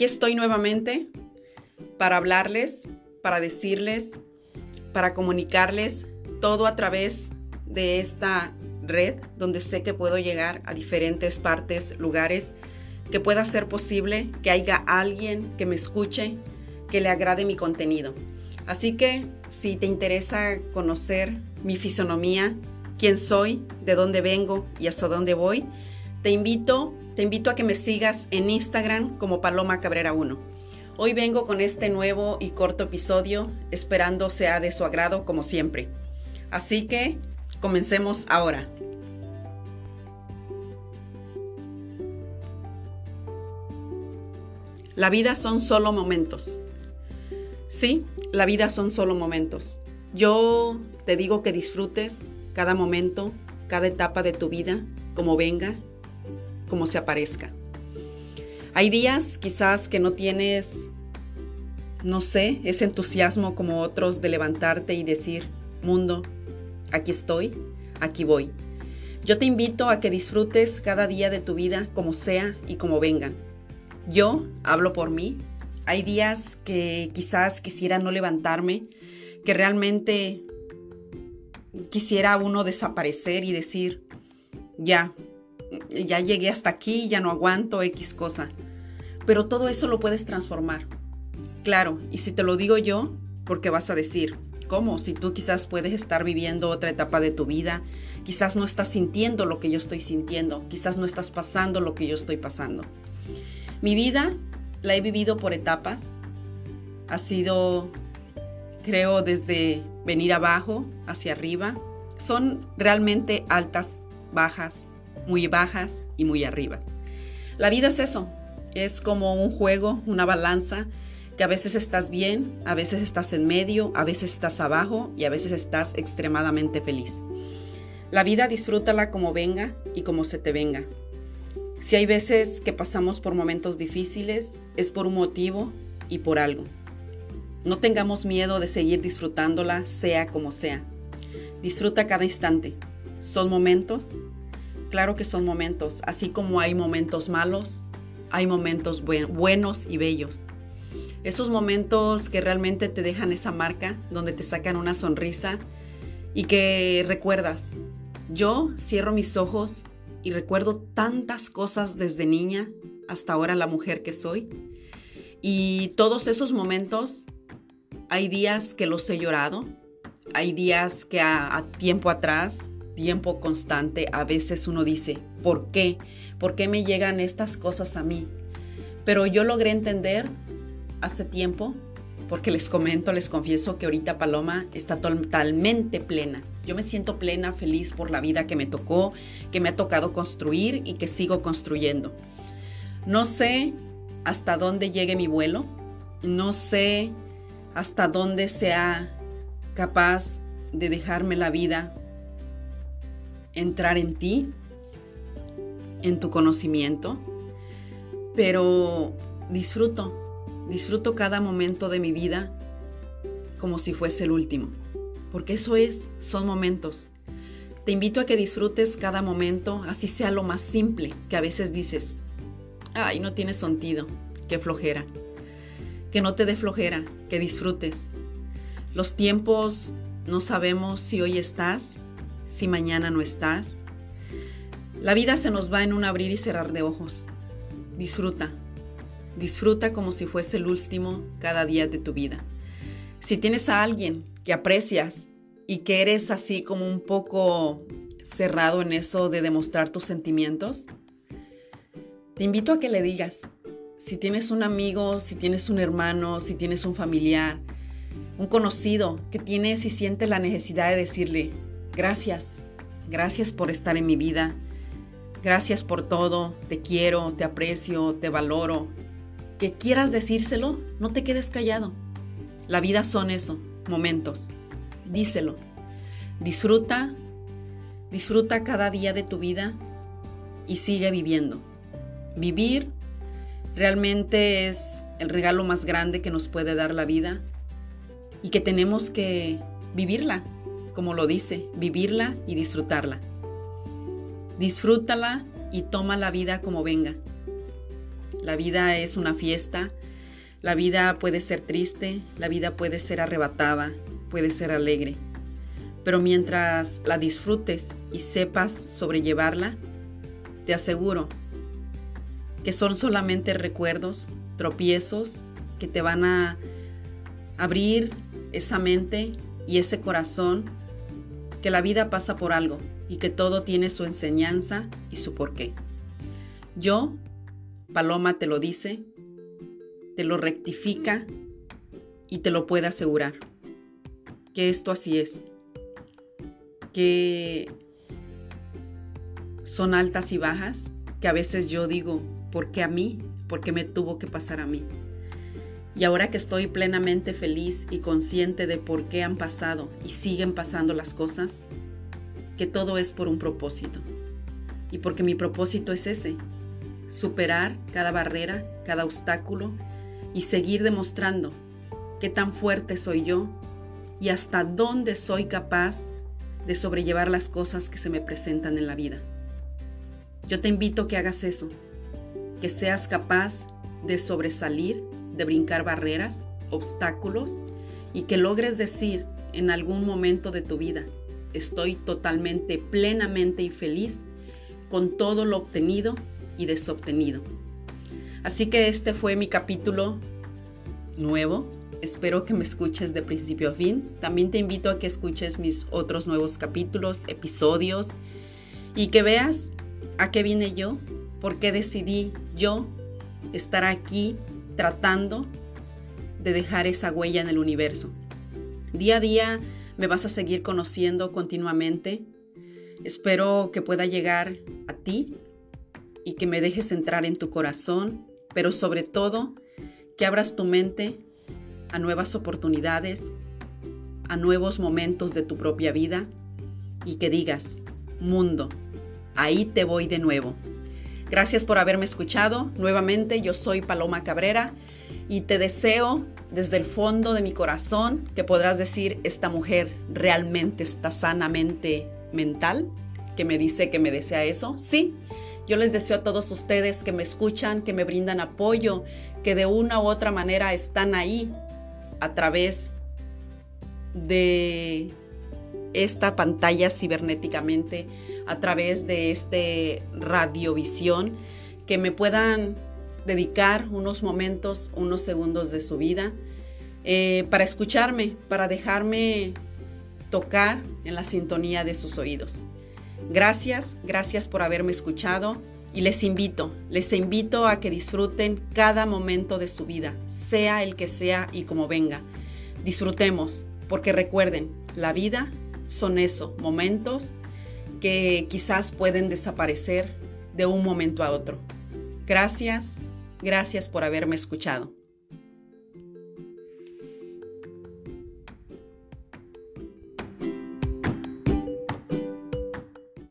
Aquí estoy nuevamente para hablarles, para decirles, para comunicarles todo a través de esta red donde sé que puedo llegar a diferentes partes, lugares, que pueda ser posible que haya alguien que me escuche, que le agrade mi contenido. Así que si te interesa conocer mi fisonomía, quién soy, de dónde vengo y hasta dónde voy, te invito, te invito a que me sigas en Instagram como Paloma Cabrera 1. Hoy vengo con este nuevo y corto episodio, esperando sea de su agrado como siempre. Así que comencemos ahora. La vida son solo momentos. Sí, la vida son solo momentos. Yo te digo que disfrutes cada momento, cada etapa de tu vida, como venga, como se aparezca. Hay días quizás que no tienes, no sé, ese entusiasmo como otros de levantarte y decir, mundo, aquí estoy, aquí voy. Yo te invito a que disfrutes cada día de tu vida como sea y como vengan. Yo hablo por mí. Hay días que quizás quisiera no levantarme, que realmente quisiera uno desaparecer y decir, ya, ya llegué hasta aquí, ya no aguanto X cosa. Pero todo eso lo puedes transformar. Claro, y si te lo digo yo, porque vas a decir, ¿cómo? Si tú quizás puedes estar viviendo otra etapa de tu vida, quizás no estás sintiendo lo que yo estoy sintiendo, quizás no estás pasando lo que yo estoy pasando. Mi vida la he vivido por etapas. Ha sido, creo, desde venir abajo hacia arriba. Son realmente altas, bajas, muy bajas y muy arriba. La vida es eso. Es como un juego, una balanza, que a veces estás bien, a veces estás en medio, a veces estás abajo y a veces estás extremadamente feliz. La vida disfrútala como venga y como se te venga. Si hay veces que pasamos por momentos difíciles, es por un motivo y por algo. No tengamos miedo de seguir disfrutándola, sea como sea. Disfruta cada instante. ¿Son momentos? Claro que son momentos, así como hay momentos malos, hay momentos buenos y bellos. Esos momentos que realmente te dejan esa marca, donde te sacan una sonrisa y que recuerdas. Yo cierro mis ojos y recuerdo tantas cosas desde niña hasta ahora la mujer que soy. Y todos esos momentos, hay días que los he llorado, hay días que a, tiempo atrás, tiempo constante, a veces uno dice, ¿por qué? ¿Por qué me llegan estas cosas a mí? Pero yo logré entender hace tiempo, porque les comento, les confieso que ahorita Paloma está totalmente plena yo me siento plena, feliz por la vida que me tocó, que me ha tocado construir y que sigo construyendo. No sé hasta dónde llegue mi vuelo, no sé hasta dónde sea capaz de dejarme la vida entrar en ti, en tu conocimiento, pero disfruto, disfruto cada momento de mi vida como si fuese el último porque eso es, son momentos. Te invito a que disfrutes cada momento, así sea lo más simple, que a veces dices, ay, no tiene sentido, qué flojera. Que no te dé flojera, que disfrutes. Los tiempos no sabemos si hoy estás, si mañana no estás. La vida se nos va en un abrir y cerrar de ojos. Disfruta, disfruta como si fuese el último cada día de tu vida. Si tienes a alguien que aprecias y que eres así como un poco cerrado en eso de demostrar tus sentimientos, te invito a que le digas. Si tienes un amigo, si tienes un hermano, si tienes un familiar, un conocido que tienes y siente la necesidad de decirle, gracias, gracias por estar en mi vida, gracias por todo, te quiero, te aprecio, te valoro, que quieras decírselo, no te quedes callado. La vida son eso, momentos. Díselo. Disfruta, disfruta cada día de tu vida y sigue viviendo. Vivir realmente es el regalo más grande que nos puede dar la vida y que tenemos que vivirla, como lo dice, vivirla y disfrutarla. Disfrútala y toma la vida como venga. La vida es una fiesta, la vida puede ser triste, la vida puede ser arrebatada, puede ser alegre. Pero mientras la disfrutes y sepas sobrellevarla, te aseguro que son solamente recuerdos, tropiezos que te van a abrir esa mente y ese corazón, que la vida pasa por algo y que todo tiene su enseñanza y su porqué. Yo, Paloma te lo dice, te lo rectifica y te lo puede asegurar, que esto así es, que son altas y bajas, que a veces yo digo, ¿por qué a mí? ¿Por qué me tuvo que pasar a mí? Y ahora que estoy plenamente feliz y consciente de por qué han pasado y siguen pasando las cosas, que todo es por un propósito. Y porque mi propósito es ese, superar cada barrera, cada obstáculo y seguir demostrando qué tan fuerte soy yo y hasta dónde soy capaz de sobrellevar las cosas que se me presentan en la vida. Yo te invito a que hagas eso, que seas capaz de sobresalir de brincar barreras, obstáculos y que logres decir en algún momento de tu vida, estoy totalmente, plenamente y feliz con todo lo obtenido y desobtenido. Así que este fue mi capítulo nuevo. Espero que me escuches de principio a fin. También te invito a que escuches mis otros nuevos capítulos, episodios y que veas a qué vine yo, por qué decidí yo estar aquí tratando de dejar esa huella en el universo. Día a día me vas a seguir conociendo continuamente. Espero que pueda llegar a ti y que me dejes entrar en tu corazón, pero sobre todo que abras tu mente a nuevas oportunidades, a nuevos momentos de tu propia vida y que digas, mundo, ahí te voy de nuevo. Gracias por haberme escuchado. Nuevamente yo soy Paloma Cabrera y te deseo desde el fondo de mi corazón que podrás decir, esta mujer realmente está sanamente mental, que me dice que me desea eso. Sí, yo les deseo a todos ustedes que me escuchan, que me brindan apoyo, que de una u otra manera están ahí a través de esta pantalla cibernéticamente a través de este radiovisión, que me puedan dedicar unos momentos, unos segundos de su vida eh, para escucharme, para dejarme tocar en la sintonía de sus oídos. Gracias, gracias por haberme escuchado y les invito, les invito a que disfruten cada momento de su vida, sea el que sea y como venga. Disfrutemos, porque recuerden, la vida son eso, momentos que quizás pueden desaparecer de un momento a otro. Gracias, gracias por haberme escuchado.